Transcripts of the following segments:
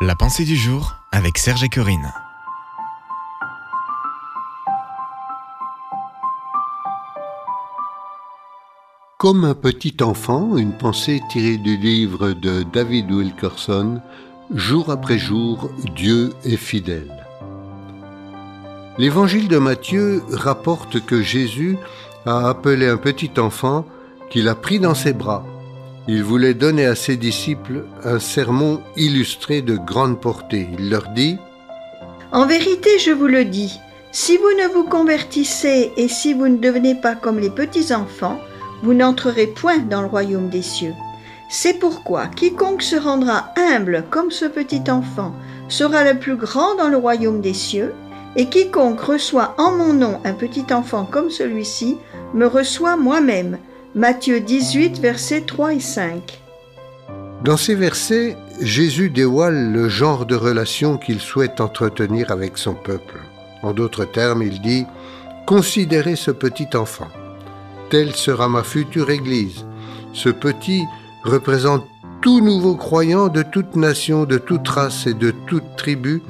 La pensée du jour avec Serge et Corinne. Comme un petit enfant, une pensée tirée du livre de David Wilkerson, Jour après jour, Dieu est fidèle. L'évangile de Matthieu rapporte que Jésus a appelé un petit enfant qu'il a pris dans ses bras il voulait donner à ses disciples un sermon illustré de grande portée. Il leur dit En vérité, je vous le dis, si vous ne vous convertissez et si vous ne devenez pas comme les petits-enfants, vous n'entrerez point dans le royaume des cieux. C'est pourquoi quiconque se rendra humble comme ce petit enfant sera le plus grand dans le royaume des cieux, et quiconque reçoit en mon nom un petit enfant comme celui-ci me reçoit moi-même. Matthieu 18, versets 3 et 5. Dans ces versets, Jésus dévoile le genre de relation qu'il souhaite entretenir avec son peuple. En d'autres termes, il dit Considérez ce petit enfant. Telle sera ma future Église. Ce petit représente tout nouveau croyant de toute nation, de toute race et de toute tribu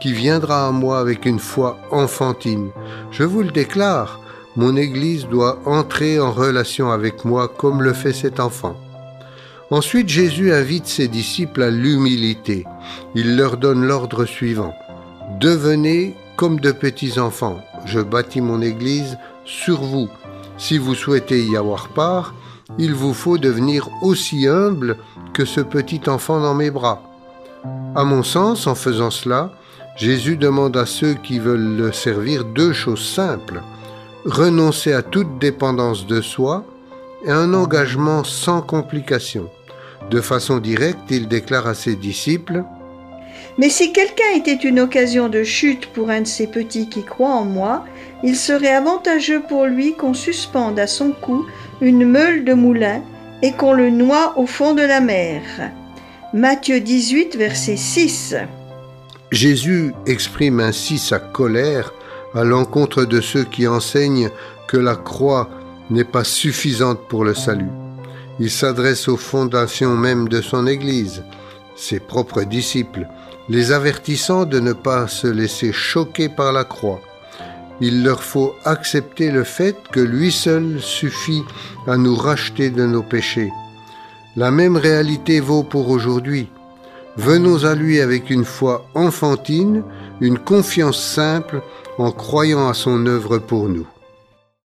qui viendra à moi avec une foi enfantine. Je vous le déclare, mon Église doit entrer en relation avec moi comme le fait cet enfant. Ensuite, Jésus invite ses disciples à l'humilité. Il leur donne l'ordre suivant. Devenez comme de petits enfants. Je bâtis mon Église sur vous. Si vous souhaitez y avoir part, il vous faut devenir aussi humble que ce petit enfant dans mes bras. À mon sens, en faisant cela, Jésus demande à ceux qui veulent le servir deux choses simples renoncer à toute dépendance de soi et un engagement sans complication. De façon directe, il déclare à ses disciples Mais si quelqu'un était une occasion de chute pour un de ces petits qui croient en moi, il serait avantageux pour lui qu'on suspende à son cou une meule de moulin et qu'on le noie au fond de la mer. Matthieu 18, verset 6. Jésus exprime ainsi sa colère à l'encontre de ceux qui enseignent que la croix n'est pas suffisante pour le salut. Il s'adresse aux fondations même de son Église, ses propres disciples, les avertissant de ne pas se laisser choquer par la croix. Il leur faut accepter le fait que lui seul suffit à nous racheter de nos péchés. La même réalité vaut pour aujourd'hui. Venons à lui avec une foi enfantine, une confiance simple, en croyant à son œuvre pour nous.